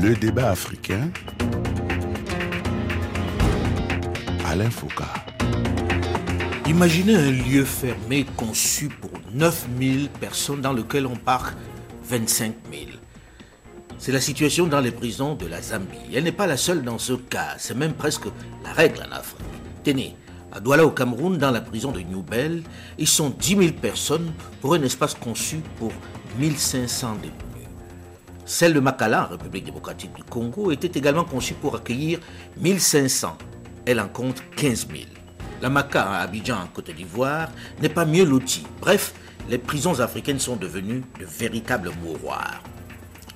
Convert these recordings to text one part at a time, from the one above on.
Le débat africain. Alain Foucault. Imaginez un lieu fermé conçu pour 9000 personnes dans lequel on parque 25 000. C'est la situation dans les prisons de la Zambie. Elle n'est pas la seule dans ce cas, c'est même presque la règle en Afrique. Tenez, à Douala au Cameroun, dans la prison de New Bell, ils sont 10 000 personnes pour un espace conçu pour 1500 détenus. Celle de Makala, République démocratique du Congo, était également conçue pour accueillir 1500. Elle en compte 15 000. La Maca à Abidjan, en Côte d'Ivoire, n'est pas mieux lotie. Bref, les prisons africaines sont devenues de véritables mouroirs.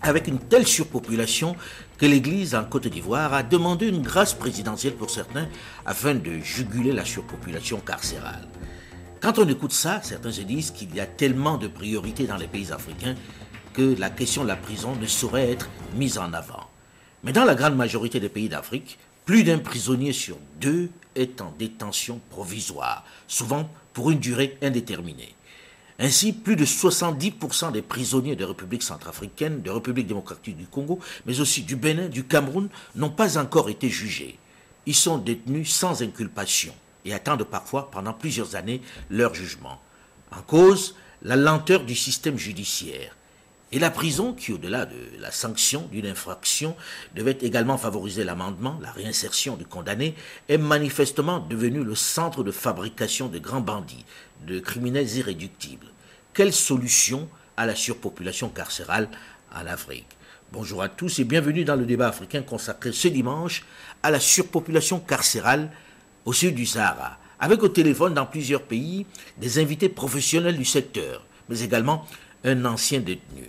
Avec une telle surpopulation que l'Église en Côte d'Ivoire a demandé une grâce présidentielle pour certains afin de juguler la surpopulation carcérale. Quand on écoute ça, certains se disent qu'il y a tellement de priorités dans les pays africains que la question de la prison ne saurait être mise en avant. Mais dans la grande majorité des pays d'Afrique, plus d'un prisonnier sur deux est en détention provisoire, souvent pour une durée indéterminée. Ainsi, plus de 70% des prisonniers de République centrafricaine, de République démocratique du Congo, mais aussi du Bénin, du Cameroun, n'ont pas encore été jugés. Ils sont détenus sans inculpation et attendent parfois pendant plusieurs années leur jugement. En cause, la lenteur du système judiciaire, et la prison, qui au-delà de la sanction d'une infraction devait également favoriser l'amendement, la réinsertion du condamné, est manifestement devenue le centre de fabrication de grands bandits, de criminels irréductibles. Quelle solution à la surpopulation carcérale en Afrique Bonjour à tous et bienvenue dans le débat africain consacré ce dimanche à la surpopulation carcérale au sud du Sahara, avec au téléphone dans plusieurs pays des invités professionnels du secteur, mais également un ancien détenu.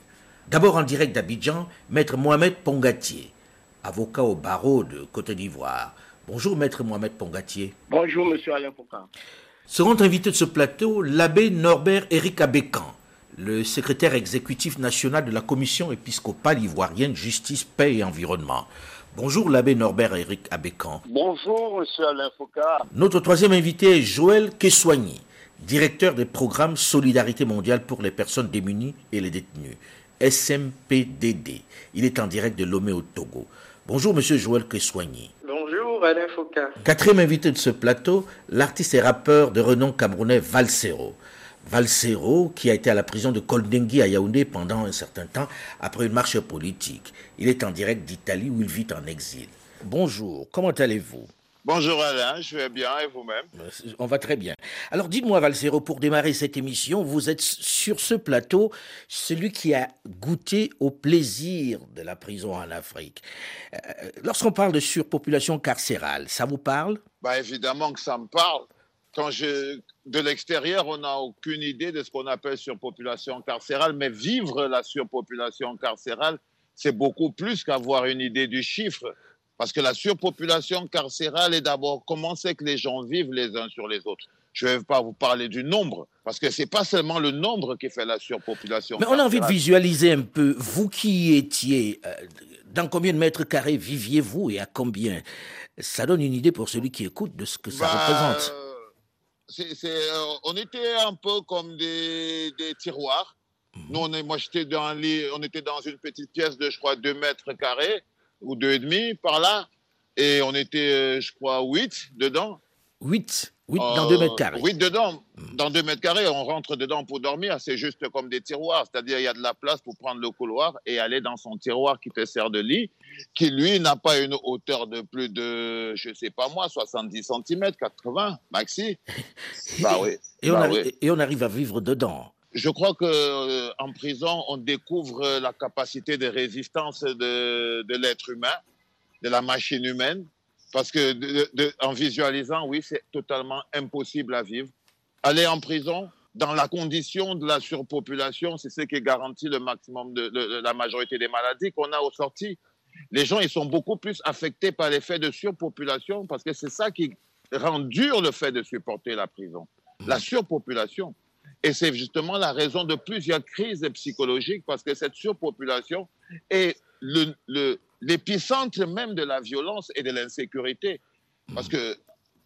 D'abord en direct d'Abidjan, maître Mohamed Pongatier, avocat au barreau de Côte d'Ivoire. Bonjour maître Mohamed Pongatier. Bonjour monsieur Alain Foucault. Seront invités de ce plateau l'abbé Norbert Éric Abécan, le secrétaire exécutif national de la Commission épiscopale ivoirienne Justice, Paix et Environnement. Bonjour l'abbé Norbert Éric Abécan. Bonjour monsieur Alain Foucault. Notre troisième invité est Joël Kessoigny, directeur des programmes Solidarité mondiale pour les personnes démunies et les détenus. SMPDD. Il est en direct de Lomé au Togo. Bonjour, monsieur Joël Kessoigny. Bonjour, Alain Foucault. Quatrième invité de ce plateau, l'artiste et rappeur de renom camerounais Valsero. Valsero, qui a été à la prison de Koldengui à Yaoundé pendant un certain temps après une marche politique. Il est en direct d'Italie où il vit en exil. Bonjour, comment allez-vous? Bonjour Alain, je vais bien et vous-même? On va très bien. Alors dites-moi Valsero, pour démarrer cette émission, vous êtes sur ce plateau celui qui a goûté au plaisir de la prison en Afrique. Euh, lorsqu'on parle de surpopulation carcérale, ça vous parle? Bah, Évidemment que ça me parle. Quand je, de l'extérieur, on n'a aucune idée de ce qu'on appelle surpopulation carcérale, mais vivre la surpopulation carcérale, c'est beaucoup plus qu'avoir une idée du chiffre. Parce que la surpopulation carcérale est d'abord comment c'est que les gens vivent les uns sur les autres. Je ne vais pas vous parler du nombre, parce que ce n'est pas seulement le nombre qui fait la surpopulation. Mais on a envie de visualiser un peu, vous qui étiez, euh, dans combien de mètres carrés viviez-vous et à combien? Ça donne une idée pour celui qui écoute de ce que ça Bah, représente. euh, on était un peu comme des, des tiroirs. Nous, on est, moi, j'étais dans, un lit- on était dans une petite pièce de, je crois, 2 mètres carrés ou deux et demi par là. Et on était, euh, je crois, 8 dedans. 8, 8 dans 2 mètres carrés. 8 dedans. Dans 2 mètres carrés, on rentre dedans pour dormir. C'est juste comme des tiroirs. C'est-à-dire, il y a de la place pour prendre le couloir et aller dans son tiroir qui te sert de lit, qui lui n'a pas une hauteur de plus de, je sais pas moi, 70 cm, 80 maxi. Bah oui. Et on, Bah oui. et on arrive à vivre dedans. Je crois que euh, en prison, on découvre euh, la capacité de résistance de, l'être humain, de la machine humaine, parce que en visualisant, oui, c'est totalement impossible à vivre. Aller en prison, dans la condition de la surpopulation, c'est ce qui garantit le maximum de- de la majorité des maladies qu'on a aux sorties. Les gens, ils sont beaucoup plus affectés par l'effet de surpopulation parce que c'est ça qui rend dur le fait de supporter la prison. La surpopulation. Et c'est justement la raison de plusieurs crises psychologiques parce que cette surpopulation est le- le- l'épicentre même de la violence et de l'insécurité. Parce que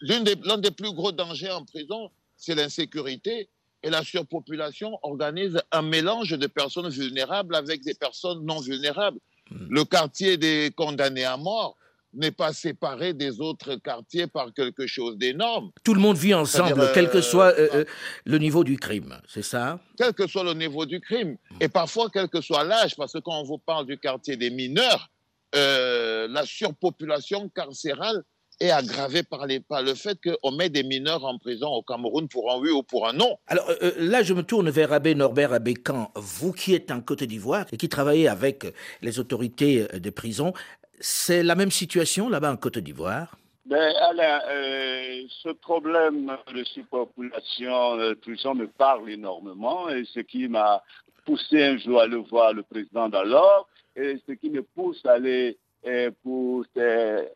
l'une des- l'un des plus gros dangers en prison, c'est l'insécurité. Et la surpopulation organise un mélange de personnes vulnérables avec des personnes non vulnérables. Le quartier des condamnés à mort n'est pas séparé des autres quartiers par quelque chose d'énorme. Tout le monde vit ensemble, quel que euh, soit euh, euh, le niveau du crime, c'est ça? Quel que soit le niveau du crime, et parfois quel que soit l'âge, parce que quand on vous parle du quartier des mineurs, euh, la surpopulation carcérale est aggravée par, les, par le fait qu'on met des mineurs en prison au Cameroun pour un oui ou pour un non. Alors euh, euh, là, je me tourne vers Abbé Norbert Abécan. Vous qui êtes en Côte d'Ivoire et qui travaillez avec les autorités euh, des prisons, c'est la même situation là-bas en Côte d'Ivoire? Ben, Alain, euh, ce problème de surpopulation de prison me parle énormément et ce qui m'a poussé un jour à aller voir le président d'alors et ce qui me pousse à aller euh, pour ces,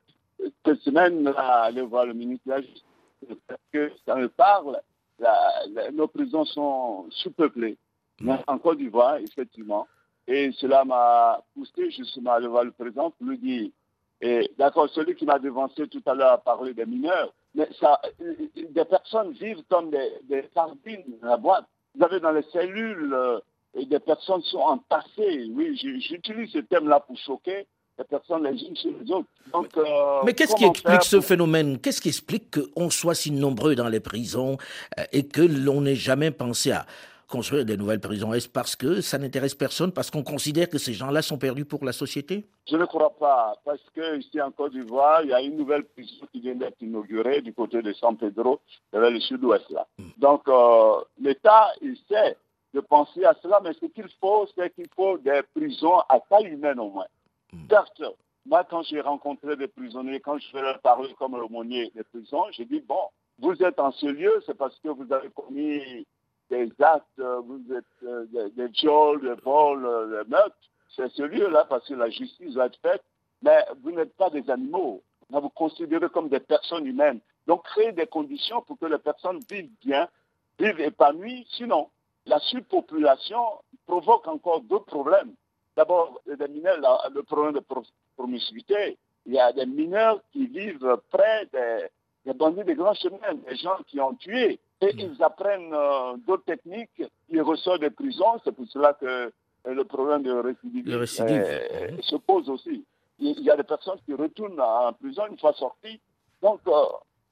cette semaine à aller voir le ministre de la Justice parce que ça me parle. La- la- nos prisons sont sous-peuplées en Côte d'Ivoire, effectivement. Et cela m'a poussé justement à voir le président pour lui dire et d'accord, celui qui m'a devancé tout à l'heure a parlé des mineurs, mais ça, euh, des personnes vivent comme des, des sardines dans la boîte. Vous avez dans les cellules, euh, et des personnes sont entassées. Oui, j'utilise ce thème-là pour choquer les personnes les unes sur les autres. Donc, euh, Mais qu'est-ce qui explique ce phénomène? Qu'est-ce qui explique qu'on soit si nombreux dans les prisons euh, et que l'on n'ait jamais pensé à construire des nouvelles prisons Est-ce parce que ça n'intéresse personne Parce qu'on considère que ces gens-là sont perdus pour la société? Je ne crois pas, parce que ici en Côte d'Ivoire, il y a une nouvelle prison qui vient d'être inaugurée du côté de San Pedro, vers le sud-ouest là. Donc euh, l'État, il sait de penser à cela, mais ce qu'il faut, c'est qu'il faut des prisons à taille humaine au moins. Certes, moi quand j'ai rencontré des prisonniers, quand je vais leur parler comme l'aumônier des prisons, j'ai dit, bon, vous êtes en ce lieu, c'est parce que vous avez commis des actes, euh, vous êtes euh, des, des viols, des vols, euh, des meurtres c'est ce lieu-là parce que la justice va être faite, mais vous n'êtes pas des animaux. Va vous considérer comme des personnes humaines. Donc, créer des conditions pour que les personnes vivent bien, vivent épanouies. Sinon, la surpopulation provoque encore deux problèmes. D'abord, les mineurs, le problème de pro- promiscuité. Il y a des mineurs qui vivent près des, des bandits des grands chemins, des gens qui ont tué. Et ils apprennent euh, d'autres techniques. Ils ressortent des prisons. C'est pour cela que euh, le problème de récidive, euh, se pose aussi. Il y a des personnes qui retournent en prison une fois sorties. Donc,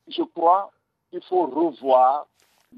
je crois qu'il faut revoir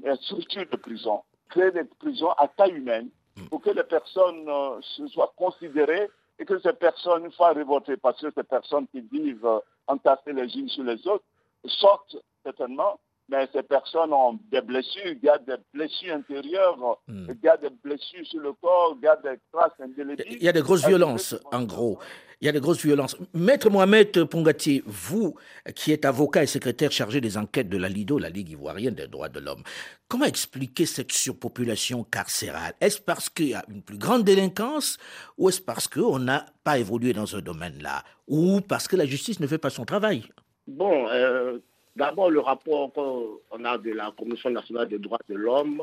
les structures de prison, créer des prisons à taille humaine pour que les personnes se soient considérées et que ces personnes, une fois révoltées, parce que ces personnes qui vivent entassées les unes sur les autres, sortent certainement, mais ces personnes ont des blessures, gardent des blessures intérieures, Hmm. gardent des blessures sur le corps, gardent des traces indélébiles. Il y a de grosses violences, en gros. Il y a de grosses violences. Maître Mohamed Pongatier, vous qui êtes avocat et secrétaire chargé des enquêtes de la LIDO, la Ligue ivoirienne des droits de l'homme, comment expliquer cette surpopulation carcérale? Est-ce parce qu'il y a une plus grande délinquance ou est-ce parce qu'on n'a pas évolué dans ce domaine-là? Ou parce que la justice ne fait pas son travail? Bon, euh, d'abord, le rapport qu'on a de la Commission nationale des droits de l'homme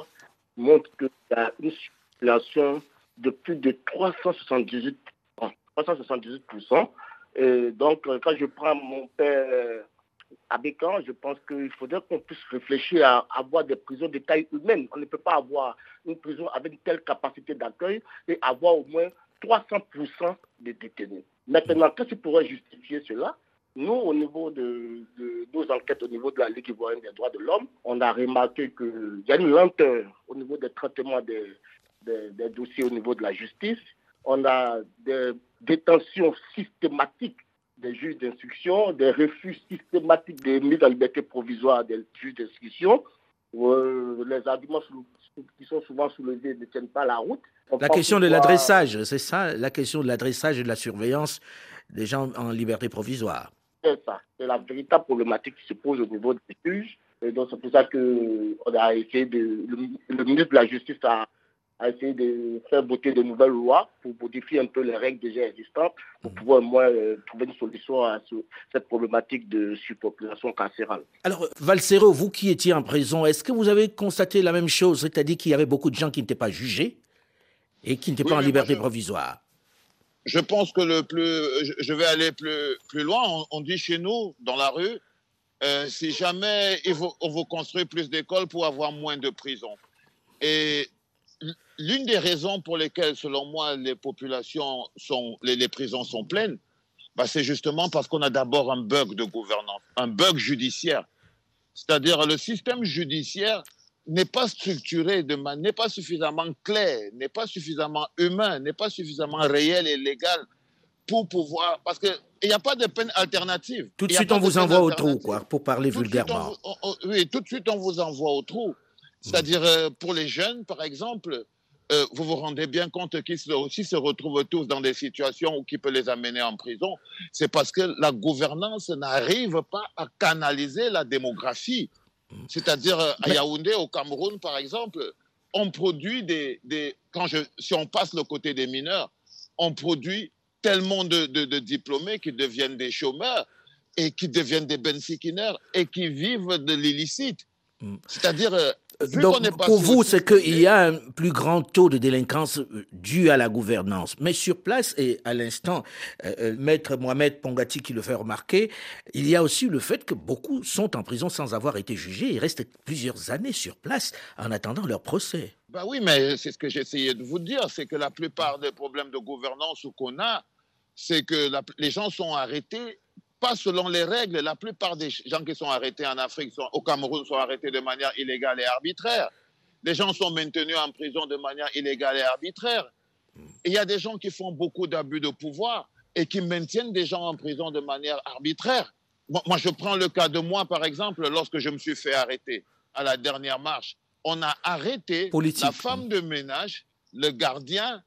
montre qu'il y a une population de plus de 378, 378%. Et donc, euh, quand je prends mon père euh, Abécan, je pense qu'il faudrait qu'on puisse réfléchir à avoir des prisons de taille humaine. On ne peut pas avoir une prison avec une telle capacité d'accueil et avoir au moins 300% de détenus. Maintenant, qu'est-ce qui pourrait justifier cela? Nous, au niveau de, de nos enquêtes, au niveau de la Ligue ivoirienne des droits de l'homme, on a remarqué qu'il y a une lenteur au niveau des traitements des, des- des dossiers au niveau de la justice. On a des détentions systématiques des juges d'instruction, des refus systématiques de mise en liberté provisoire des juges d'instruction. Euh, les arguments qui sont souvent soulevés ne tiennent pas la route. On La question de l'adressage, c'est ça La question de l'adressage et de la surveillance des gens en liberté provisoire. C'est ça. C'est la véritable problématique qui se pose au niveau des juges. Et donc, c'est pour ça que on a essayé de, le, le ministre de la Justice a, a essayé de faire voter de nouvelles lois pour modifier un peu les règles déjà existantes pour pouvoir au moins euh, trouver une solution à ce- cette problématique de surpopulation carcérale. Alors, Valsero, vous qui étiez en prison, est-ce que vous avez constaté la même chose, c'est-à-dire qu'il y avait beaucoup de gens qui n'étaient pas jugés et qui n'étaient Oui, pas en liberté je- provisoire Je pense que le plus, je- vais aller plus, plus loin. On, on dit chez nous, dans la rue, euh, si jamais il faut- on veut construire plus d'écoles pour avoir moins de prisons. Et l'une des raisons pour lesquelles, selon moi, les populations sont, les, prisons sont pleines, bah, c'est justement parce qu'on a d'abord un bug de gouvernance, un bug judiciaire. C'est-à-dire le système judiciaire n'est pas structuré, n'est pas suffisamment clair, n'est pas suffisamment humain, n'est pas suffisamment réel et légal pour pouvoir. Parce qu'il n'y a pas de peine alternative. Tout de suite, on vous envoie au trou, quoi, pour parler vulgairement. oui, tout de suite, on vous envoie au trou. C'est-à-dire, euh, pour les jeunes, par exemple, euh, vous vous rendez bien compte qu'ils aussi se retrouvent tous dans des situations qui peuvent les amener en prison. C'est parce que la gouvernance n'arrive pas à canaliser la démographie. C'est-à-dire, euh, à Yaoundé, au Cameroun, par exemple, on produit des. des quand je, si on passe le côté des mineurs, on produit tellement de, de, diplômés qui deviennent des chômeurs et qui deviennent des bensikineurs et qui vivent de l'illicite. Mm. C'est-à-dire, euh, donc, pour vous, c'est qu'il y a un plus grand taux de délinquance euh, dû à la gouvernance. Mais sur place, et à l'instant, euh, euh, Maître Mohamed Pongati qui le fait remarquer, il y a aussi le fait que beaucoup sont en prison sans avoir été jugés et restent plusieurs années sur place en attendant leur procès. Ben oui, mais c'est ce que j'essayais de vous dire, c'est que la plupart des problèmes de gouvernance qu'on a, c'est que les gens sont arrêtés pas selon les règles. La plupart des gens qui sont arrêtés en Afrique, sont, au Cameroun, sont arrêtés de manière illégale et arbitraire. Les gens sont maintenus en prison de manière illégale et arbitraire. il y a des gens qui font beaucoup d'abus de pouvoir et qui maintiennent des gens en prison de manière arbitraire. Moi, je prends le cas de moi, par exemple, lorsque je me suis fait arrêter à la dernière marche. On a arrêté la femme de ménage, le gardien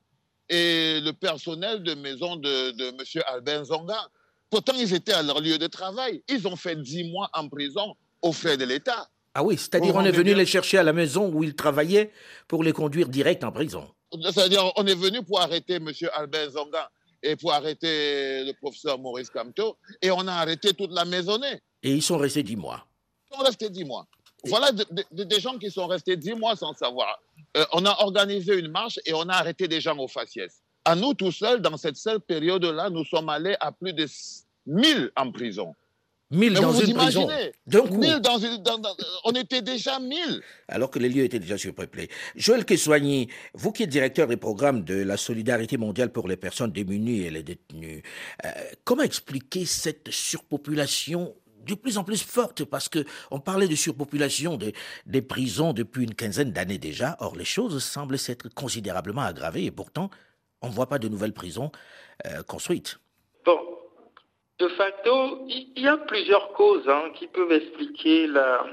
et le personnel de maison de, de M. Albin Zonga. Pourtant, ils étaient à leur lieu de travail. Ils ont fait dix mois en prison aux frais de l'État. Ah oui, c'est-à-dire on est venu les chercher à la maison où ils travaillaient pour les conduire direct en prison. C'est-à-dire on est venu pour arrêter M. Albert Zonga et pour arrêter le professeur Maurice Camteau et on a arrêté toute la maisonnée. Et ils sont restés dix mois. Ils sont restés dix mois. Voilà des gens qui sont restés dix mois sans savoir. Euh, on a organisé une marche et on a arrêté des gens au faciès. À nous tout seuls, dans cette seule période-là, nous sommes allés à plus de 1000 en prison. 1000 dans une prison. on était déjà 1000. Alors que les lieux étaient déjà surpeuplés. Joël Kessoigny, vous qui êtes directeur des programmes de la solidarité mondiale pour les personnes démunies et les détenus, euh, comment expliquer cette surpopulation de plus en plus forte? Parce que on parlait de surpopulation des prisons depuis une quinzaine d'années déjà. Or, les choses semblent s'être considérablement aggravées et pourtant, on ne voit pas de nouvelles prisons euh, construites. Bon, de facto, il y a plusieurs causes hein, qui peuvent expliquer la,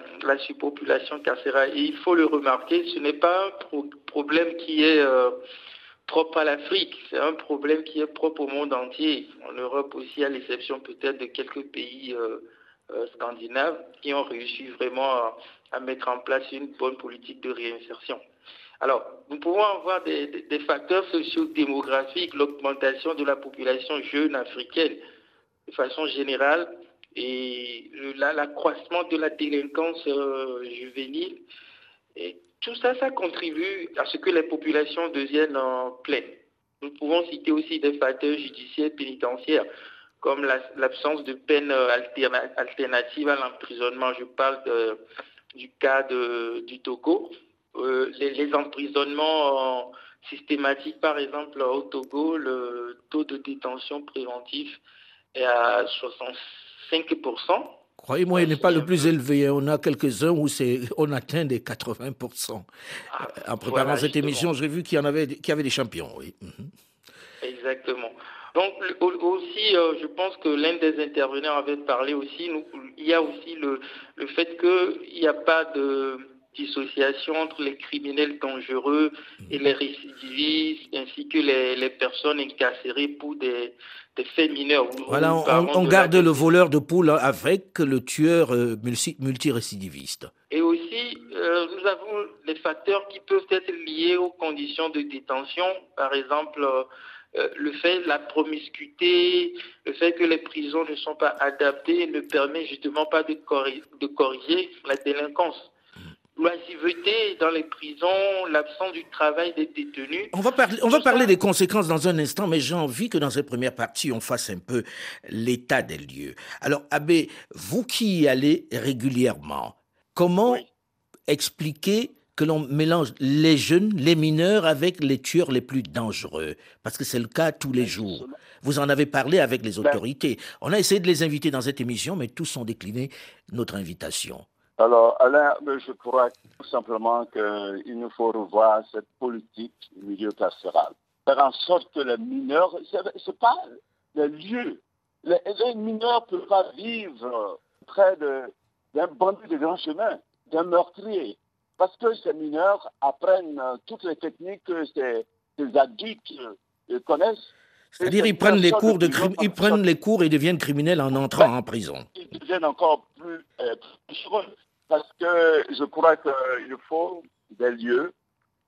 surpopulation carcérale. Et il faut le remarquer, ce n'est pas un problème qui est euh, propre à l'Afrique, c'est un problème qui est propre au monde entier. En Europe aussi, à l'exception peut-être de quelques pays euh, scandinaves qui ont réussi vraiment à mettre en place une bonne politique de réinsertion. Alors, nous pouvons avoir des, facteurs socio-démographiques, l'augmentation de la population jeune africaine de façon générale et l'accroissement de la délinquance euh, juvénile. Et tout ça, ça contribue à ce que les populations deviennent en pleine. Nous pouvons citer aussi des facteurs judiciaires pénitentiaires, comme l'absence de peine euh, alternative à l'emprisonnement. Je parle du cas du Togo, euh, les, emprisonnements systématiques, par exemple au Togo, le taux de détention préventif est à 65%. Croyez-moi, il n'est pas le plus élevé. On a quelques-uns où on atteint des 80%. Ah, en préparant cette émission, j'ai vu qu'il y en avait, qu'il y avait des champions. Oui. Mhm. Exactement. Donc aussi, euh, je pense que l'un des intervenants avait parlé aussi, il y a aussi le, le fait qu'il n'y a pas de dissociation entre les criminels dangereux et les récidivistes, ainsi que les, personnes incarcérées pour des, faits mineurs. Voilà, on, garde le voleur de poule avec le tueur euh, multirécidiviste. Et aussi, euh, nous avons les facteurs qui peuvent être liés aux conditions de détention, par exemple. Euh, le fait de la promiscuité, le fait que les prisons ne sont pas adaptées ne permet justement pas de corriger la délinquance l'oisiveté dans les prisons, l'absence du travail des détenus. On va parler, on va parler des conséquences dans un instant, mais j'ai envie que dans cette première partie, on fasse un peu l'état des lieux. Alors, Abbé, vous qui y allez régulièrement, comment expliquer que l'on mélange les jeunes, les mineurs avec les tueurs les plus dangereux, parce que c'est le cas tous les jours. Vous en avez parlé avec les Ben- autorités. On a essayé de les inviter dans cette émission, mais tous ont décliné notre invitation. Alors, Alain, mais je crois tout simplement qu'il nous faut revoir cette politique du milieu carcéral. Faire en sorte que les mineurs, ce n'est pas le lieu. Les, les mineurs ne peuvent pas vivre près d'un bandit de grand chemin, d'un meurtrier. Parce que ces mineurs apprennent euh, toutes les techniques que ces, ces adultes euh, connaissent. C'est-à-dire, ils prennent les cours de crime, ils prennent les cours et deviennent criminels en entrant en prison. ils deviennent encore plus, euh, plus heureux. Parce que je crois qu'il faut des lieux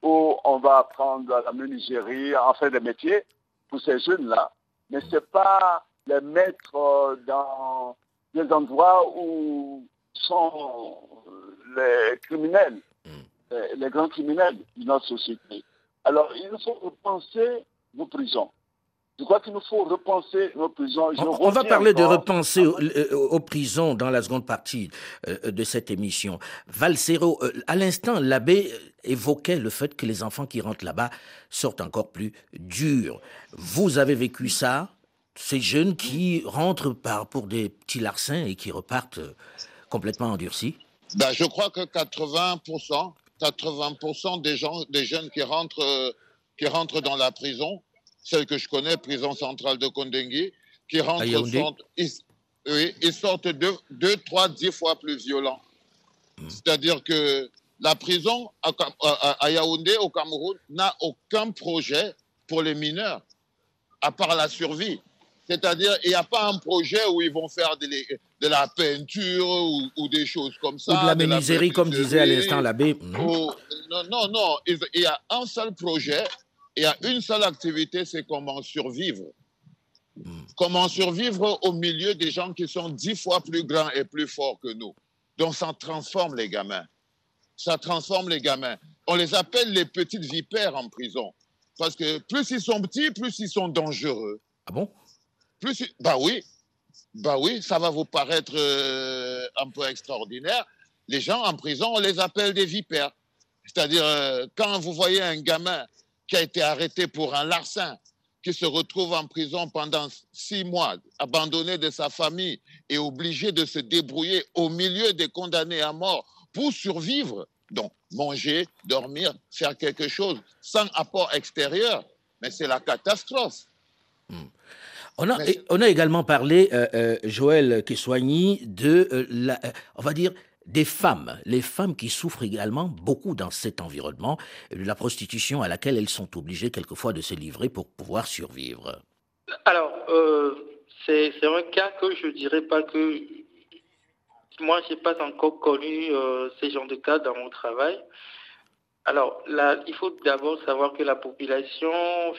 où on va apprendre la menuiserie, enfin des métiers pour ces jeunes-là. Mais ce n'est pas les mettre dans des endroits où sont les criminels, les, les grands criminels de notre société. Alors, il faut repenser nos prisons. Je crois qu'il nous faut repenser nos prisons. Je On, on va parler de repenser aux, aux prisons dans la seconde partie euh, de cette émission. Valsero, euh, à l'instant, l'abbé évoquait le fait que les enfants qui rentrent là-bas sortent encore plus durs. Vous avez vécu ça Ces jeunes qui rentrent par, pour des petits larcins et qui repartent euh, complètement endurcis? Ben, je crois que 80%, 80% des, gens, des jeunes qui rentrent, qui rentrent dans la prison, celle que je connais, prison centrale de Kondengui, qui rentrent, sont- ils, oui, ils sortent deux, deux, trois, dix fois plus violents. C'est-à-dire que la prison à, Cam- à- à Yaoundé, au Cameroun, n'a aucun projet pour les mineurs, à part la survie. C'est-à-dire, il n'y a pas un projet où ils vont faire de, les- de la peinture ou, ou des choses comme ça. Ou de la menuiserie, comme disait à l'instant l'abbé non, non, non. Il y a un seul projet, il y a une seule activité, c'est comment survivre. Comment survivre au milieu des gens qui sont dix fois plus grands et plus forts que nous. Donc ça transforme les gamins. Ça transforme les gamins. On les appelle les petites vipères en prison. Parce que plus ils sont petits, plus ils sont dangereux. Ah bon? Plus, bah oui, bah oui, ça va vous paraître euh, un peu extraordinaire. Les gens en prison, on les appelle des vipères. C'est-à-dire, euh, quand vous voyez un gamin qui a été arrêté pour un larcin, qui se retrouve en prison pendant six mois, abandonné de sa famille et obligé de se débrouiller au milieu des condamnés à mort pour survivre, donc manger, dormir, faire quelque chose, sans apport extérieur, mais c'est la catastrophe. On a, Mais- et on a également parlé, euh, euh, Joël Kessoigny, de, euh, la, euh, on va dire, des femmes. Les femmes qui souffrent également beaucoup dans cet environnement, de la prostitution à laquelle elles sont obligées quelquefois de se livrer pour pouvoir survivre. Alors, euh, c'est un cas que je dirais pas que moi, j'ai pas encore connu euh, ces genres de cas dans mon travail. Alors, il faut d'abord savoir que la population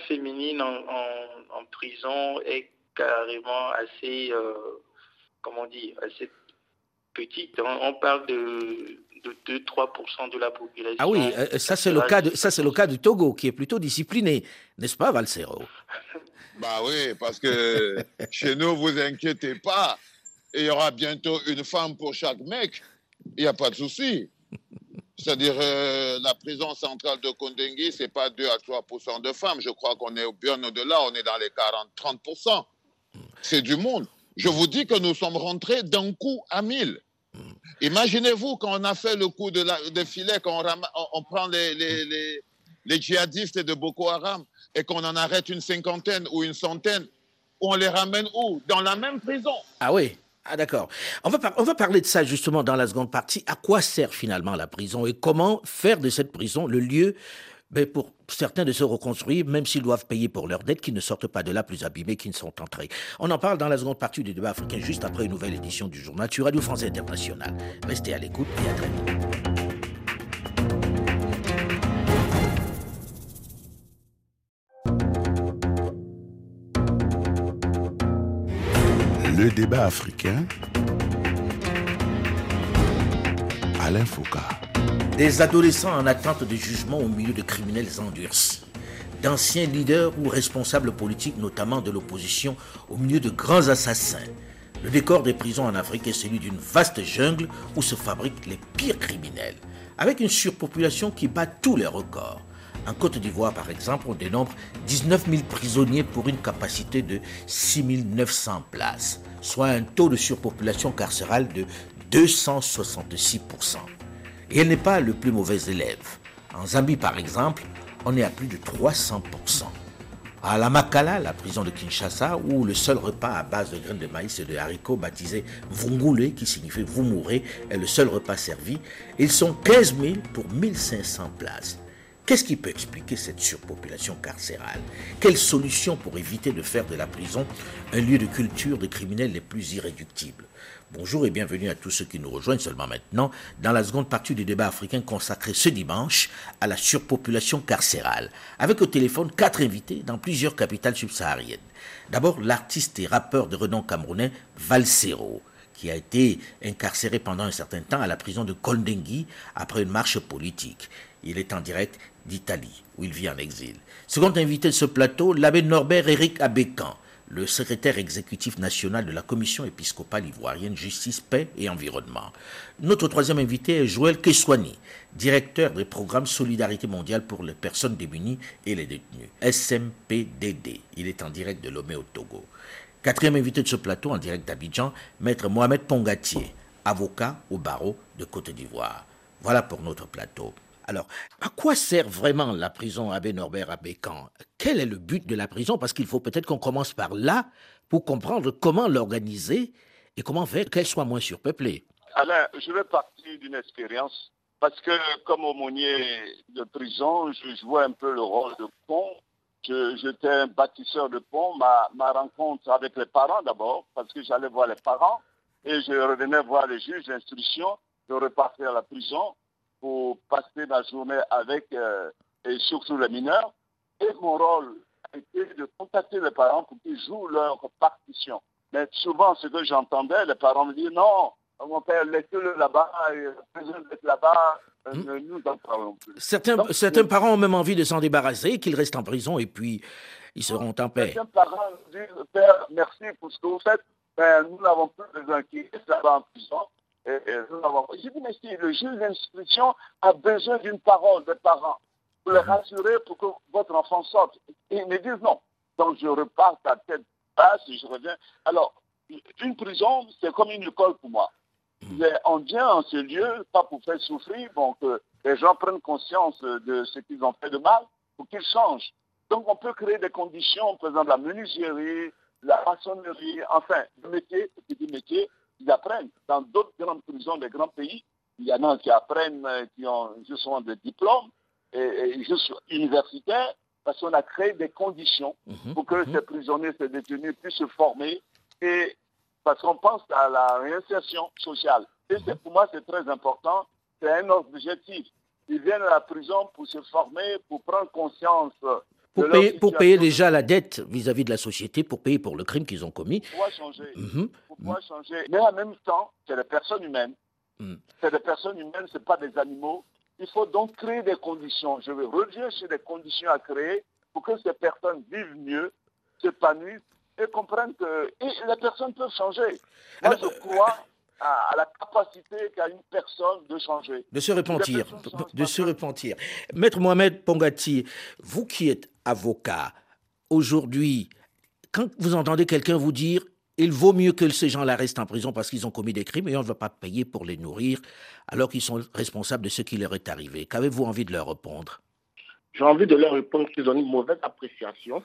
féminine en prison est carrément assez, euh, comment dire, assez petite. On, on parle de, de 2-3% de la population. Ah oui, euh, ça c'est le cas de ça c'est le cas du Togo qui est plutôt discipliné, n'est-ce pas, Valsero? Bah oui, parce que chez nous, vous inquiétez pas, il y aura bientôt une femme pour chaque mec. Il n'y a pas de souci. C'est-à-dire, euh, la prison centrale de Kondengui, ce n'est pas 2 à 3% de femmes. Je crois qu'on est bien au-delà, on est dans les 40-30% C'est du monde. Je vous dis que nous sommes rentrés d'un coup à 1000. Imaginez-vous quand on a fait le coup de, la, de filet, quand on, rama- on- on prend les, les, les, les djihadistes de Boko Haram et qu'on en arrête une cinquantaine ou une centaine, on les ramène où? Dans la même prison. Ah oui ah d'accord. On va, on va parler de ça justement dans la seconde partie. À quoi sert finalement la prison et comment faire de cette prison le lieu ben, pour certains de se reconstruire, même s'ils doivent payer pour leurs dettes, qu'ils ne sortent pas de là plus abîmés qu'ils ne sont entrés. On en parle dans la seconde partie du débat africain, juste après une nouvelle édition du journal sur Radio France Internationale. Restez à l'écoute et à très vite. Le débat africain. Alain Foucault. Des adolescents en attente de jugement au milieu de criminels endurcis. D'anciens leaders ou responsables politiques, notamment de l'opposition, au milieu de grands assassins. Le décor des prisons en Afrique est celui d'une vaste jungle où se fabriquent les pires criminels. avec une surpopulation qui bat tous les records. En Côte d'Ivoire, par exemple, on dénombre 19 000 prisonniers pour une capacité de 6 900 places, soit un taux de surpopulation carcérale de 266%. Et elle n'est pas le plus mauvais élève. En Zambie, par exemple, on est à plus de 300%. À la Makala, la prison de Kinshasa, où le seul repas à base de graines de maïs et de haricots baptisé Vungule, qui signifie vous mourrez, est le seul repas servi, ils sont 15 000 pour 1500 places. Qu'est-ce qui peut expliquer cette surpopulation carcérale? Quelle solution pour éviter de faire de la prison un lieu de culture de criminels les plus irréductibles? Bonjour et bienvenue à tous ceux qui nous rejoignent seulement maintenant dans la seconde partie du débat africain consacré ce dimanche à la surpopulation carcérale, avec au téléphone quatre invités dans plusieurs capitales subsahariennes. D'abord l'artiste et rappeur de renom camerounais Valsero qui a été incarcéré pendant un certain temps à la prison de Kondengui après une marche politique. Il est en direct d'Italie, où il vit en exil. Second invité de ce plateau, l'abbé Norbert Éric Abécan, le secrétaire exécutif national de la Commission épiscopale ivoirienne Justice, Paix et Environnement. Notre troisième invité est Joël Keswani, directeur des programmes Solidarité mondiale pour les personnes démunies et les détenus, SMPDD. Il est en direct de Lomé au Togo. Quatrième invité de ce plateau, en direct d'Abidjan, Maître Mohamed Pongatier, avocat au barreau de Côte d'Ivoire. Voilà pour notre plateau. Alors, à quoi sert vraiment la prison Abbé Norbert à Bécan Quel est le but de la prison? Parce qu'il faut peut-être qu'on commence par là pour comprendre comment l'organiser et comment faire qu'elle soit moins surpeuplée. Alain, je vais partir d'une expérience parce que comme aumônier de prison, je jouais un peu le rôle de pont. J'étais un bâtisseur de pont. Ma, ma rencontre avec les parents d'abord, parce que j'allais voir les parents et je revenais voir les juges d'instruction. Je repartais à la prison pour passer ma journée avec, euh, et surtout les mineurs. Et mon rôle a été de contacter les parents pour qu'ils jouent leur partition. Mais souvent, ce que j'entendais, les parents me disaient non, mon père, laissez-le là-bas, là-bas, euh, hmm. nous en parlons plus. Certains, certains parents ont même envie de s'en débarrasser, qu'ils restent en prison et puis ils seront en paix. Certains parents disent, Père, merci pour ce que vous faites, mais nous n'avons plus besoin qu'il reste là-bas en prison. J'ai dit, mais si le juge d'instruction a besoin d'une parole des parents pour les rassurer pour que votre enfant sorte. Et ils me disent non. Donc je repars à tête basse je reviens. Alors, une prison, c'est comme une école pour moi. On vient en ce lieu, pas pour faire souffrir, donc que les gens prennent conscience de ce qu'ils ont fait de mal, pour qu'ils changent. Donc on peut créer des conditions, par exemple la menuiserie, la maçonnerie, enfin, le métier, petit métier, ils apprennent. Dans d'autres grandes prisons des grands pays, il y en a qui apprennent, euh, qui ont justement des diplômes et, juste universitaires, parce qu'on a créé des conditions mhm. pour que mhm. ces prisonniers, ces détenus puissent se former et parce qu'on pense à la réinsertion sociale. Et mhm. pour moi, c'est très important. C'est un objectif. Ils viennent à la prison pour se former, pour prendre conscience pour payer, pour payer, déjà la dette vis-à-vis de la société, pour payer pour le crime qu'ils ont commis. Pour pouvoir changer. Mhm. Mhm. changer. Mais en même temps, c'est des personnes humaines. Mhm. C'est des personnes humaines, ce pas des animaux. Il faut donc créer des conditions. Je veux revenir sur des conditions à créer pour que ces personnes vivent mieux, s'épanouissent et comprennent que et les personnes peuvent changer. Moi, je crois à, la capacité qu'a une personne de changer. De se repentir. De se repentir. Maître Mohamed Pongati, vous qui êtes avocat, aujourd'hui, quand vous entendez quelqu'un vous dire il vaut mieux que ces gens-là restent en prison parce qu'ils ont commis des crimes et on ne va pas payer pour les nourrir alors qu'ils sont responsables de ce qui leur est arrivé. Qu'avez-vous envie de leur répondre? J'ai envie de leur répondre qu'ils ont une mauvaise appréciation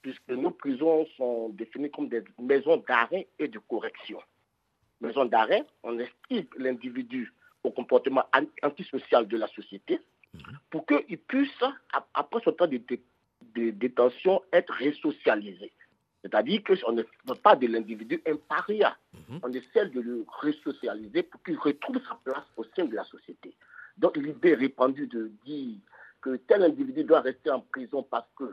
puisque nos prisons sont définies comme des maisons d'arrêt et de correction maison d'arrêt, on explique l'individu au comportement antisocial de la société mhm. pour qu'il puisse, après ce temps de, détention, être resocialisé. C'est-à-dire qu'on ne fait pas de l'individu un paria. Mhm. On essaie de le resocialiser pour qu'il retrouve sa place au sein de la société. Donc l'idée répandue de dire que tel individu doit rester en prison parce qu'il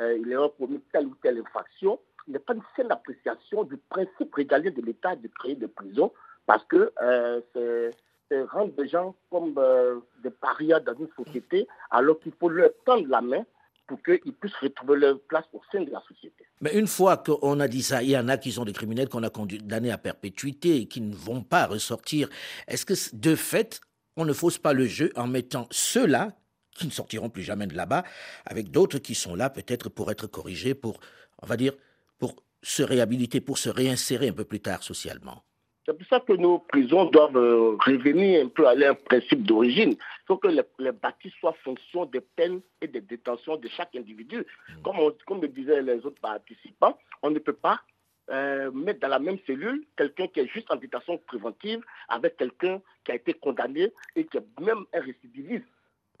euh, a commis telle ou telle infraction, n'est pas une seule appréciation du principe régalien de l'État de créer des prisons, parce que euh, c'est rendre des gens comme euh, des parias dans une société, alors qu'il faut leur tendre la main pour qu'ils puissent retrouver leur place au sein de la société. Mais une fois qu'on a dit ça, il y en a qui sont des criminels qu'on a condamnés à perpétuité et qui ne vont pas ressortir. Est-ce que de fait, on ne fausse pas le jeu en mettant ceux-là qui ne sortiront plus jamais de là-bas, avec d'autres qui sont là peut-être pour être corrigés, pour, on va dire, pour se réhabiliter, pour se réinsérer un peu plus tard socialement? C'est pour ça que nos prisons doivent euh, revenir un peu à leur principe d'origine. Il faut que les, les, bâtis soient fonction des peines et des détentions de chaque individu. Mmh. Comme, on, comme le disaient les autres participants, on ne peut pas euh, mettre dans la même cellule quelqu'un qui est juste en détention préventive avec quelqu'un qui a été condamné et qui est même un récidiviste.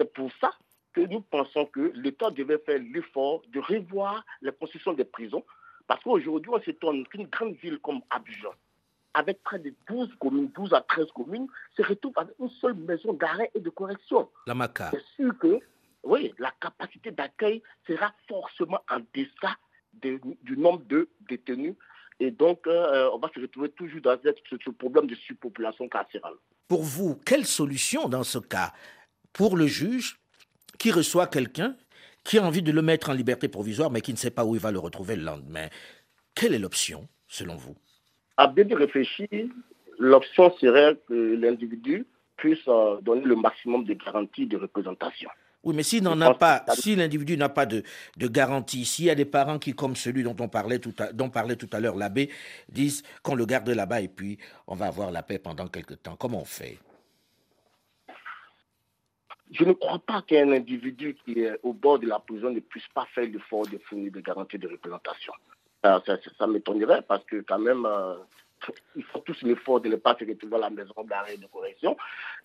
C'est pour ça que nous pensons que l'État devait faire l'effort de revoir les constructions des prisons. Parce qu'aujourd'hui, on s'étonne qu'une grande ville comme Abidjan, avec près de 12 communes, 12 à 13 communes, se retrouve avec une seule maison d'arrêt et de correction. La MACA. C'est sûr que, oui, la capacité d'accueil sera forcément en deçà de, du nombre de détenus. Et donc, euh, on va se retrouver toujours dans ce, ce problème de surpopulation carcérale. Pour vous, quelle solution dans ce cas pour le juge qui reçoit quelqu'un qui a envie de le mettre en liberté provisoire, mais qui ne sait pas où il va le retrouver le lendemain? Quelle est l'option, selon vous? À bien y réfléchir, l'option serait que l'individu puisse euh, donner le maximum de garanties de représentation. Oui, mais s'il n'en a pas, si l'individu n'a pas de, de garantie, s'il y a des parents qui, comme celui dont on parlait tout à, dont parlait tout à l'heure l'abbé, disent qu'on le garde là-bas et puis on va avoir la paix pendant quelque temps, comment on fait? Je ne crois pas qu'un individu qui est au bord de la prison ne puisse pas faire l'effort de fournir des garanties de représentation. Ça, m'étonnerait parce que quand même, euh, il faut tous l'effort de ne pas se retrouver à la maison d'arrêt de correction.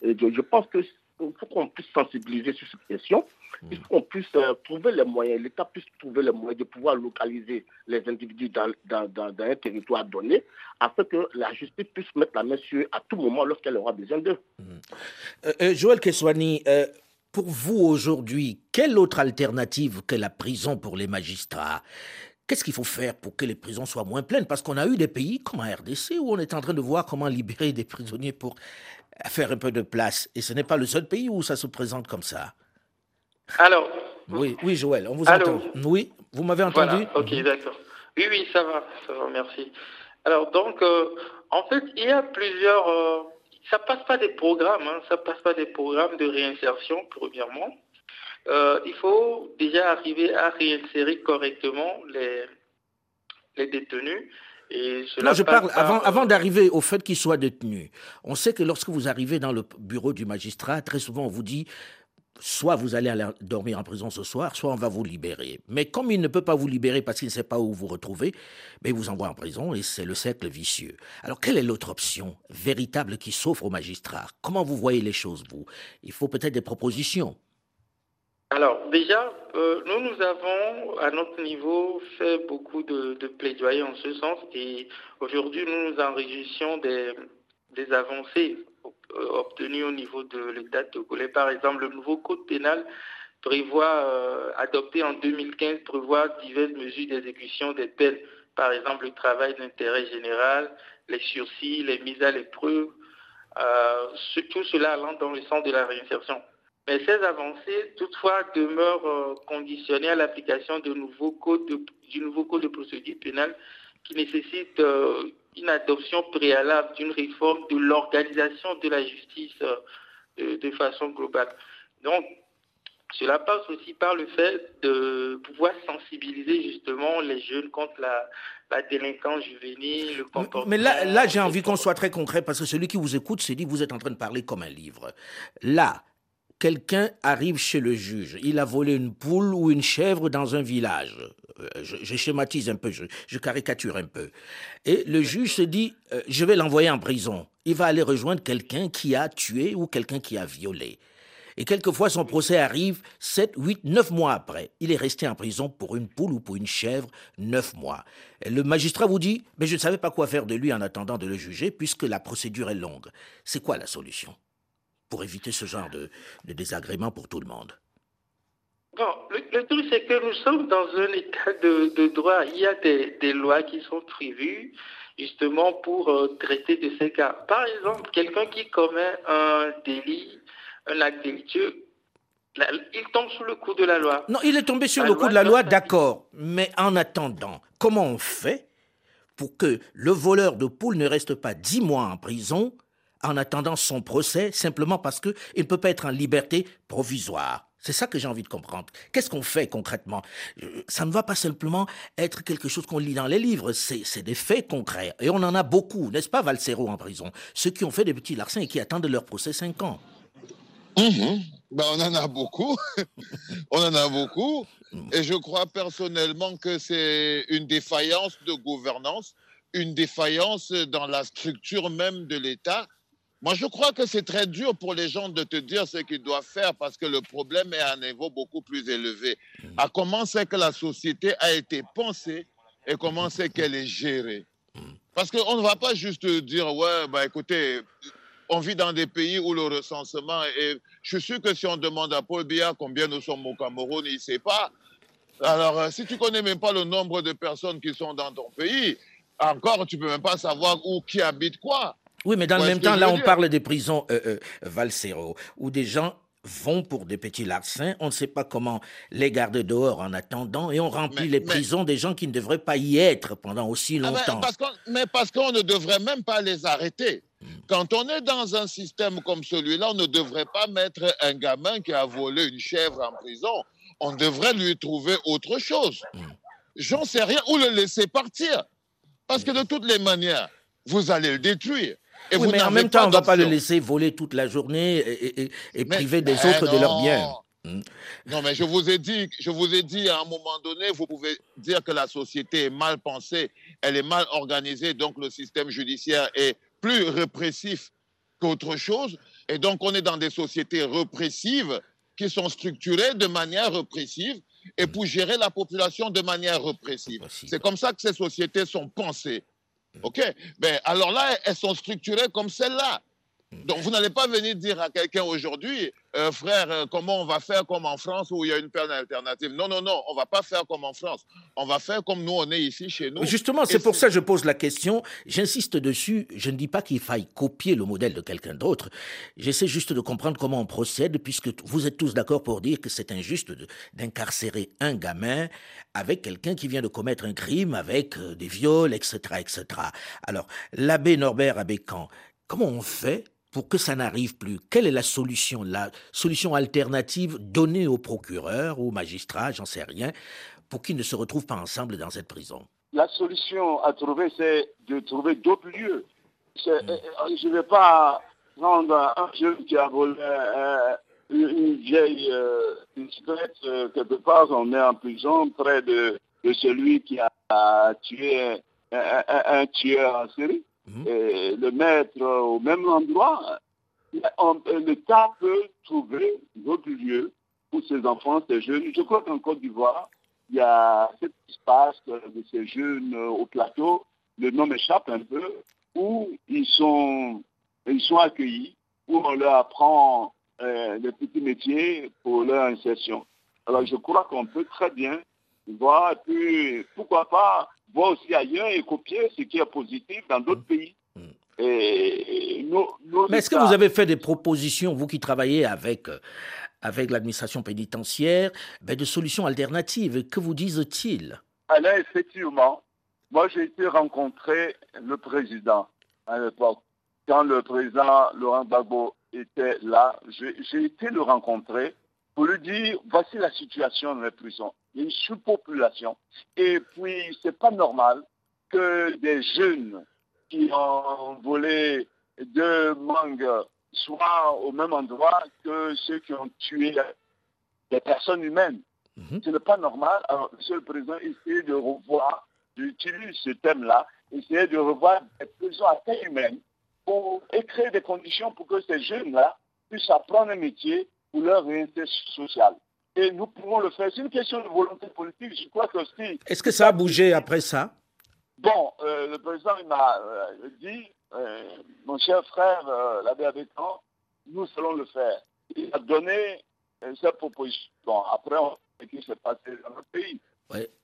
Et je, je pense que il faut qu'on puisse sensibiliser sur cette question. Il faut qu'on puisse euh, trouver les moyens, l'État puisse trouver les moyens de pouvoir localiser les individus dans, dans, dans, dans, un territoire donné, afin que la justice puisse mettre la main sur eux à tout moment lorsqu'elle aura besoin d'eux. Mmh. Euh, Joël Keswani, euh, pour vous aujourd'hui, quelle autre alternative que la prison pour les magistrats? Qu'est-ce qu'il faut faire pour que les prisons soient moins pleines? Parce qu'on a eu des pays comme en RDC où on est en train de voir comment libérer des prisonniers pour faire un peu de place. Et ce n'est pas le seul pays où ça se présente comme ça. Alors. Oui, oui, Joël, on vous Allô? entend. Oui, vous m'avez entendu? Voilà, ok, d'accord. Oui, oui, ça va, ça va, merci. Alors, donc, euh, en fait, il y a plusieurs. Euh, ça passe pas des programmes, hein, ça passe pas des programmes de réinsertion, premièrement. Euh, il faut déjà arriver à réinsérer correctement les, les détenus. Et cela Non, je parle par, avant, euh, avant d'arriver au fait qu'ils soient détenus. On sait que lorsque vous arrivez dans le bureau du magistrat, très souvent on vous dit soit vous allez aller dormir en prison ce soir, soit on va vous libérer. Mais comme il ne peut pas vous libérer parce qu'il ne sait pas où vous retrouvez, ben il vous envoie en prison et c'est le cercle vicieux. Alors quelle est l'autre option véritable qui s'offre aux magistrats Comment vous voyez les choses, vous? Il faut peut-être des propositions. Alors, déjà, euh, nous, nous avons, à notre niveau, fait beaucoup de, de plaidoyer en ce sens et aujourd'hui, nous nous enrichissons des, avancées euh, obtenues au niveau de l'État togolais. Par exemple, le nouveau code pénal prévoit, euh, adopté en 2015, prévoit diverses mesures d'exécution des peines. Par exemple, le travail d'intérêt général, les sursis, les mises à l'épreuve, tout cela allant dans le sens de la réinsertion. Mais ces avancées, toutefois, demeurent euh, conditionnées à l'application de nouveaux codes de- du nouveau code de procédure pénale qui nécessite euh, une adoption préalable d'une réforme de l'organisation de la justice euh, de, de façon globale. Donc, cela passe aussi par le fait de pouvoir sensibiliser justement les jeunes contre la, la délinquance juvénile, le comportement. Mais là, là j'ai envie qu'on soit très concret parce que celui qui vous écoute se dit vous êtes en train de parler comme un livre. Là, quelqu'un arrive chez le juge, il a volé une poule ou une chèvre dans un village. Euh, Je, je schématise un peu, je, je caricature un peu. Et le juge se dit, euh, je vais l'envoyer en prison. Il va aller rejoindre quelqu'un qui a tué ou quelqu'un qui a violé. Et quelquefois, son procès arrive 7, 8, 9 mois après. Il est resté en prison pour une poule ou pour une chèvre 9 mois. Et le magistrat vous dit, mais je ne savais pas quoi faire de lui en attendant de le juger puisque la procédure est longue. C'est quoi la solution? Pour éviter ce genre de, de désagrément pour tout le monde Bon, le, le truc, c'est que nous sommes dans un état de, de droit. Il y a des, des lois qui sont prévues justement pour euh, traiter de ces cas. Par exemple, quelqu'un qui commet un délit, un acte délictueux, la- il tombe sous le coup de la loi. Non, il est tombé sur La le coup de la loi, d'accord. Mais en attendant, comment on fait pour que le voleur de poule ne reste pas 10 mois en prison en attendant son procès simplement parce qu'il ne peut pas être en liberté provisoire. C'est ça que j'ai envie de comprendre. Qu'est-ce qu'on fait concrètement? Euh, Ça ne va pas simplement être quelque chose qu'on lit dans les livres, c'est des faits concrets. Et on en a beaucoup, n'est-ce pas, Valsero en prison? Ceux qui ont fait des petits larcins et qui attendent leur procès 5 ans. Mhm. Ben, on en a beaucoup. on en a beaucoup. Et je crois personnellement que c'est une défaillance de gouvernance, une défaillance dans la structure même de l'État. Moi, je crois que c'est très dur pour les gens de te dire ce qu'ils doivent faire parce que le problème est à un niveau beaucoup plus élevé. À comment c'est que la société a été pensée et comment c'est qu'elle est gérée. Parce qu'on ne va pas juste dire, ouais, bah écoutez, on vit dans des pays où le recensement est. Je suis sûr que si on demande à Paul Biya combien nous sommes au Cameroun, il ne sait pas. Alors, euh, si tu ne connais même pas le nombre de personnes qui sont dans ton pays, encore, tu ne peux même pas savoir où qui habite quoi. Oui, mais dans le même temps, là, on parle des prisons euh, euh, Valsero, où des gens vont pour des petits larcins, on ne sait pas comment les garder dehors en attendant, et on remplit les prisons des gens qui ne devraient pas y être pendant aussi ah ben, longtemps. mais parce qu'on ne devrait même pas les arrêter. Hmm. Quand on est dans un système comme celui-là, on ne devrait pas mettre un gamin qui a volé une chèvre en prison. On devrait lui trouver autre chose. Hmm. J'en sais rien, ou le laisser partir. Parce que de toutes les manières, vous allez le détruire oui, mais en même temps, on ne va pas le laisser voler toute la journée et, priver des autres de leurs biens. Hmm. Non, mais je vous ai dit, je vous ai dit à un moment donné, vous pouvez dire que la société est mal pensée, elle est mal organisée, donc le système judiciaire est plus répressif qu'autre chose, et donc on est dans des sociétés répressives qui sont structurées de manière répressive et pour gérer la population de manière répressive. C'est comme ça que ces sociétés sont pensées. OK Mais alors là, elles sont structurées comme celle-là. Donc, vous n'allez pas venir dire à quelqu'un aujourd'hui, euh, frère, euh, comment on va faire comme en France où il y a une peine alternative. Non, non, non, on va pas faire comme en France. On va faire comme nous, on est ici chez nous. Justement, c'est pour ça que je pose la question. J'insiste dessus. Je ne dis pas qu'il faille copier le modèle de quelqu'un d'autre. J'essaie juste de comprendre comment on procède, puisque vous êtes tous d'accord pour dire que c'est injuste d'incarcérer un gamin avec quelqu'un qui vient de commettre un crime, avec euh, des viols, etc., etc. Alors, l'abbé Norbert Abécan, comment on fait pour que ça n'arrive plus Quelle est la solution, la solution alternative donnée au procureur, au magistrat, j'en sais rien, pour qu'ils ne se retrouvent pas ensemble dans cette prison? La solution à trouver, c'est de trouver d'autres lieux. Hmm. Euh, je ne vais pas prendre un jeune qui a volé euh, une vieille euh, quelque part, on est en prison près de, celui qui a, tué un tueur en série. Mhm. et le mettre au même endroit, l'État peut trouver d'autres lieux pour ces enfants, ces jeunes. Je crois qu'en Côte d'Ivoire, il y a cet espace de ces jeunes au plateau, le nom m'échappe un peu, où ils sont, ils sont accueillis, où on leur apprend euh, des petits métiers pour leur insertion. Alors je crois qu'on peut très bien voir, puis pourquoi pas voir aussi ailleurs et copier ce qui est positif dans d'autres mm. pays. Mm. Mais est-ce que vous avez fait des propositions, vous qui travaillez avec, euh, avec l'administration pénitentiaire, ben, de solutions alternatives? Que vous disent-ils? Alors, effectivement, moi j'ai été rencontrer le président à l'époque. Quand le président Laurent Gbagbo était là, j'ai été le rencontrer pour lui dire voici la situation dans les prisons. Il y a une surpopulation. Et puis, ce n'est pas normal que des jeunes qui ont volé deux mangues soient au même endroit que ceux qui ont tué des personnes humaines. Mhm. Ce n'est pas normal. Alors, Monsieur le Président, essayez de revoir, j'utilise ce thème-là, essayez de revoir des prisons à taille humaine pour créer des conditions pour que ces jeunes-là puissent apprendre un métier pour leur réinsertion sociale. Et nous pouvons le faire. C'est une question de volonté politique. Je crois que aussi. Est-ce que ça a bougé après ça? Bon, euh, le président m'a euh, dit, euh, mon cher frère, l'abbé Abétan, nous allons le faire. Il a donné cette proposition. Après, on sait ce qui s'est passé dans notre pays.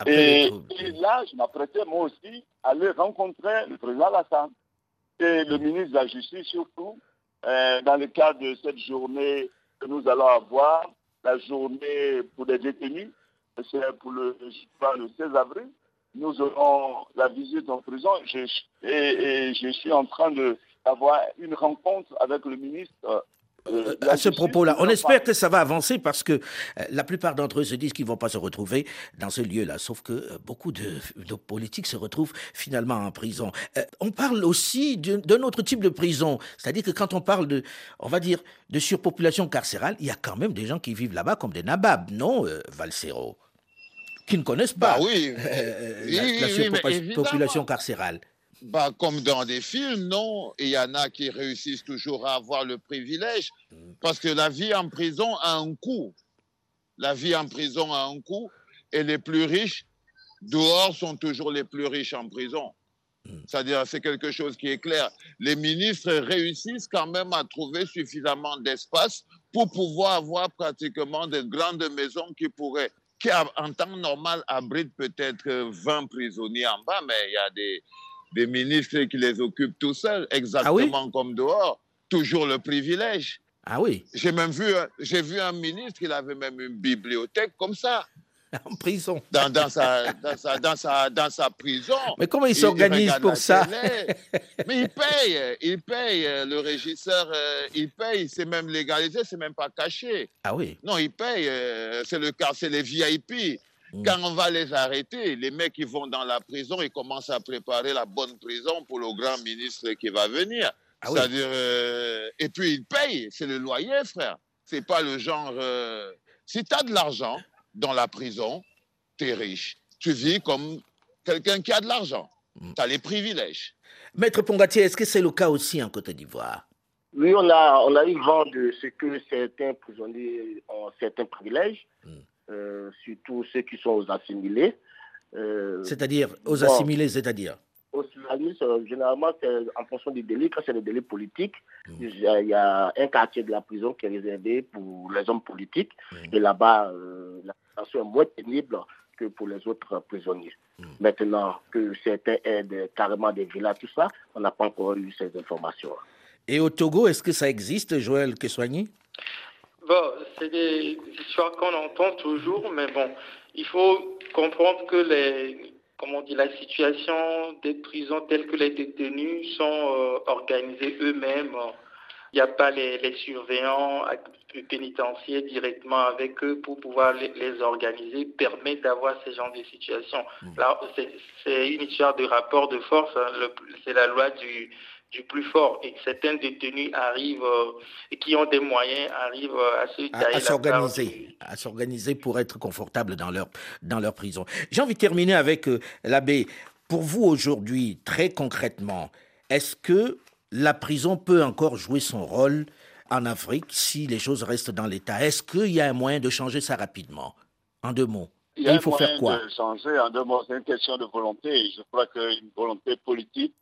et, là, je m'apprêtais moi aussi à aller rencontrer le président Alassane et le ministre de la Justice surtout, dans le cadre de cette journée que nous allons avoir, la journée pour les détenus, c'est pour le, le 16 avril. Nous aurons la visite en prison et, je suis en train de avoir une rencontre avec le ministre euh, à ce propos-là. On espère que ça va avancer parce que euh, la plupart d'entre eux se disent qu'ils ne vont pas se retrouver dans ce lieu-là. Sauf que euh, beaucoup de, politiques se retrouvent finalement en prison. on parle aussi d'un autre type de prison. C'est-à-dire que quand on parle de, on va dire, de surpopulation carcérale, il y a quand même des gens qui vivent là-bas comme des nababs, non, Valsero? Qui ne connaissent pas bah oui. la, surpopulation carcérale. Bah, comme dans des films, non. il y en a qui réussissent toujours à avoir le privilège. Parce que la vie en prison a un coût. La vie en prison a un coût. Et les plus riches, dehors, sont toujours les plus riches en prison. C'est-à-dire, c'est quelque chose qui est clair. Les ministres réussissent quand même à trouver suffisamment d'espace pour pouvoir avoir pratiquement des grandes maisons qui pourraient, qui en temps normal abritent peut-être 20 prisonniers en bas, mais il y a des, des ministres qui les occupent tout seuls, exactement ah comme dehors. Toujours le privilège. Ah oui. J'ai même vu, j'ai vu un ministre, il avait même une bibliothèque comme ça. En prison. Dans, dans, sa, dans, sa, dans, sa, dans sa prison. Mais comment il s'organise pour ça Mais il paye, il paye. Le régisseur, euh, il paye. C'est même légalisé, c'est même pas caché. Ah oui. Non, il paye. Euh, c'est le cas, c'est les VIP. Mm. Quand on va les arrêter, les mecs qui vont dans la prison, ils commencent à préparer la bonne prison pour le grand ministre qui va venir. Ah C'est-à-dire, euh, et puis ils payent, c'est le loyer, frère. C'est pas le genre. Euh, si tu as de l'argent dans la prison, tu es riche. Tu vis comme quelqu'un qui a de l'argent. Mm. Tu as les privilèges. Maître Pongatier, est-ce que c'est le cas aussi en Côte d'Ivoire? Oui, on a, on a eu vent de ce que certains prisonniers ont certains privilèges. Mm. Euh, surtout ceux qui sont aux assimilés. Euh, c'est-à-dire, aux assimilés, c'est-à-dire Aux assimilés, euh, généralement, en fonction des délits. Quand c'est des délits politiques, mmh. il y a un quartier de la prison qui est réservé pour les hommes politiques. Mmh. Et là-bas, la situation est moins pénible que pour les autres prisonniers. Mmh. Maintenant, que certains aident carrément des villas, tout ça, on n'a pas encore eu ces informations. Et au Togo, est-ce que ça existe, Joël Kessoigny Bon, c'est des histoires qu'on entend toujours, mais bon, il faut comprendre que les, comment on dit, la situation des prisons telles que les détenus sont euh, organisées eux-mêmes. Il n'y a pas les, surveillants pénitentiaires directement avec eux pour pouvoir les, organiser, permet d'avoir ce genre de situation. Mmh. Là, c'est une histoire de rapport de force. Hein. C'est la loi du, du plus fort. Et certains détenus arrivent euh, et qui ont des moyens arrivent euh, à se à, s'organiser, à s'organiser pour être confortables dans leur dans leur prison. J'ai envie de terminer avec euh, l'abbé. Pour vous aujourd'hui, très concrètement, est-ce que la prison peut encore jouer son rôle en Afrique si les choses restent dans l'état? Est-ce qu'il y a un moyen de changer ça rapidement? En deux mots. Il, faut faire quoi? de changer en deux mots. C'est une question de volonté. Je crois qu'une volonté politique,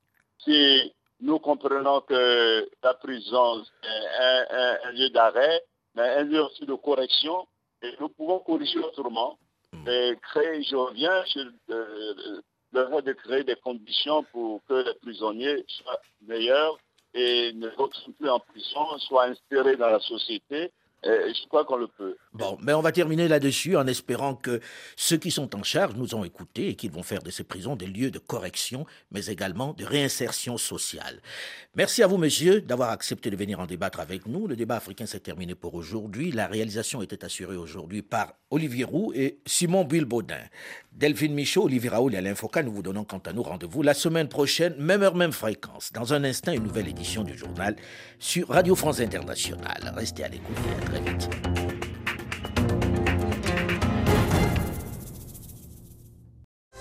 c'est nous comprenons que la prison est un, lieu d'arrêt, mais un lieu aussi de correction. Et nous pouvons corriger autrement hmm. et créer, je reviens sur le, le de créer des conditions pour que les prisonniers soient meilleurs et ne retournent plus en prison, soient inspirés dans la société euh, je crois qu'on le peut. Bon, mais on va terminer là-dessus en espérant que ceux qui sont en charge nous ont écoutés et qu'ils vont faire de ces prisons des lieux de correction, mais également de réinsertion sociale. Merci à vous, monsieur, d'avoir accepté de venir en débattre avec nous. Le débat africain s'est terminé pour aujourd'hui. La réalisation était assurée aujourd'hui par Olivier Roux et Simon Bilbaudin. Delphine Michaud, Olivier Raoul et Alain Foucault, nous vous donnons quant à nous rendez-vous la semaine prochaine, même heure, même fréquence. Dans un instant, une nouvelle édition du journal sur Radio France Internationale. Restez à l'écoute et à très vite.